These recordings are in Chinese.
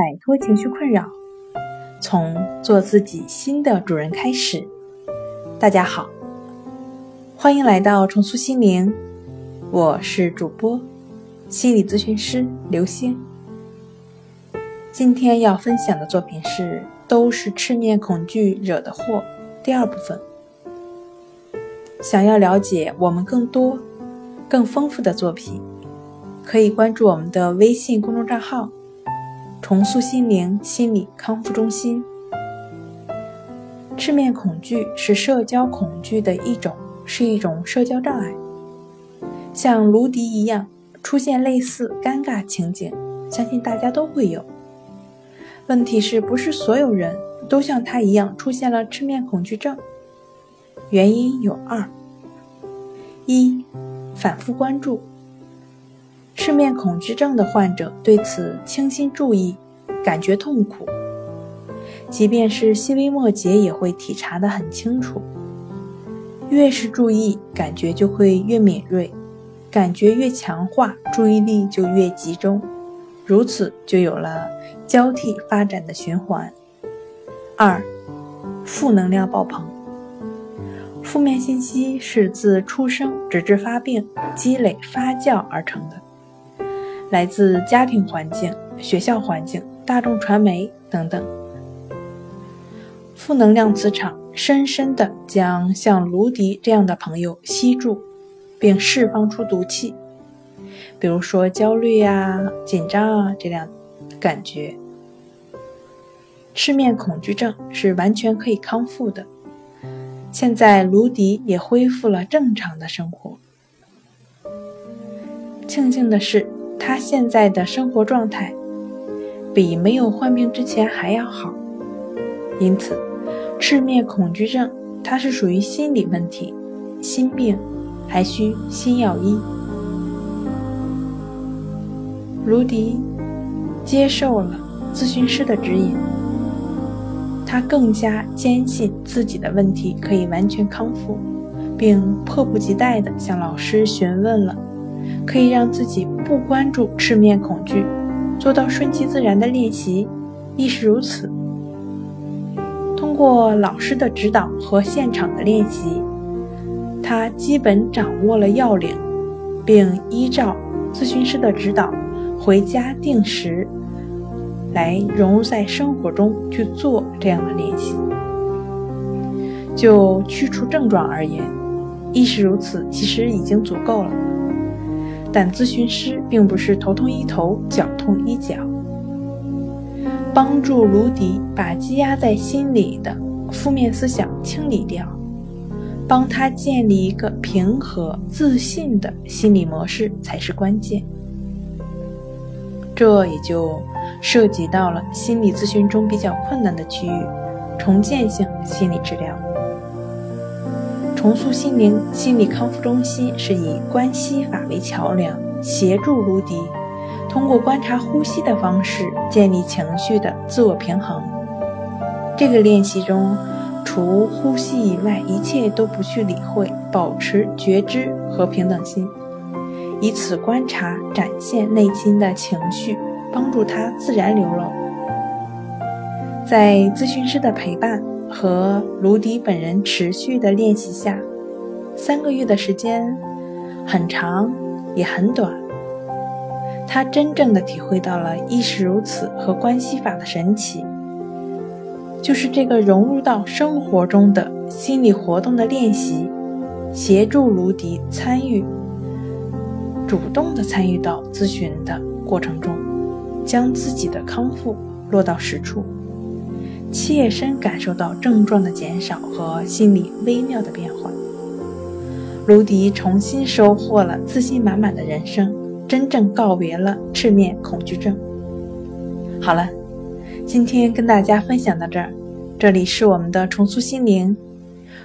摆脱情绪困扰，从做自己新的主人开始。大家好，欢迎来到重塑心灵，我是主播心理咨询师刘星。今天要分享的作品是《都是赤面恐惧惹的祸》第二部分。想要了解我们更多、更丰富的作品。可以关注我们的微信公众账号“重塑心灵心理康复中心”。赤面恐惧是社交恐惧的一种，是一种社交障碍。像卢迪一样出现类似尴尬情景，相信大家都会有。问题是不是所有人都像他一样出现了赤面恐惧症？原因有二：一，反复关注。赤面恐惧症的患者对此倾心注意，感觉痛苦。即便是细微末节，也会体察得很清楚。越是注意，感觉就会越敏锐，感觉越强化，注意力就越集中，如此就有了交替发展的循环。二，负能量爆棚。负面信息是自出生直至发病积累发酵而成的。来自家庭环境、学校环境、大众传媒等等，负能量磁场深深的将像卢迪这样的朋友吸住，并释放出毒气，比如说焦虑呀、紧张啊这样感觉。赤面恐惧症是完全可以康复的，现在卢迪也恢复了正常的生活。庆幸的是。他现在的生活状态比没有患病之前还要好，因此，赤面恐惧症它是属于心理问题，心病还需心药医。卢迪接受了咨询师的指引，他更加坚信自己的问题可以完全康复，并迫不及待地向老师询问了。可以让自己不关注赤面恐惧，做到顺其自然的练习，亦是如此。通过老师的指导和现场的练习，他基本掌握了要领，并依照咨询师的指导，回家定时来融入在生活中去做这样的练习。就去除症状而言，亦是如此，其实已经足够了。但咨询师并不是头痛医头，脚痛医脚，帮助卢迪把积压在心里的负面思想清理掉，帮他建立一个平和自信的心理模式才是关键。这也就涉及到了心理咨询中比较困难的区域——重建性心理治疗。重塑心灵心理康复中心是以关系法为桥梁，协助卢迪通过观察呼吸的方式建立情绪的自我平衡。这个练习中，除呼吸以外，一切都不去理会，保持觉知和平等心，以此观察展现内心的情绪，帮助它自然流露。在咨询师的陪伴。和卢迪本人持续的练习下，三个月的时间很长也很短。他真正的体会到了“意识如此”和关系法的神奇，就是这个融入到生活中的心理活动的练习，协助卢迪参与，主动的参与到咨询的过程中，将自己的康复落到实处。切身感受到症状的减少和心理微妙的变化，卢迪重新收获了自信满满的人生，真正告别了赤面恐惧症。好了，今天跟大家分享到这儿，这里是我们的重塑心灵。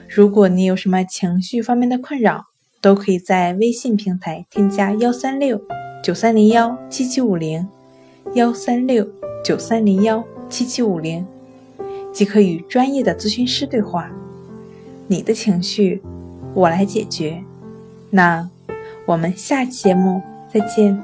如果你有什么情绪方面的困扰，都可以在微信平台添加幺三六九三零幺七七五零，幺三六九三零幺七七五零。即可与专业的咨询师对话，你的情绪我来解决。那我们下期节目再见。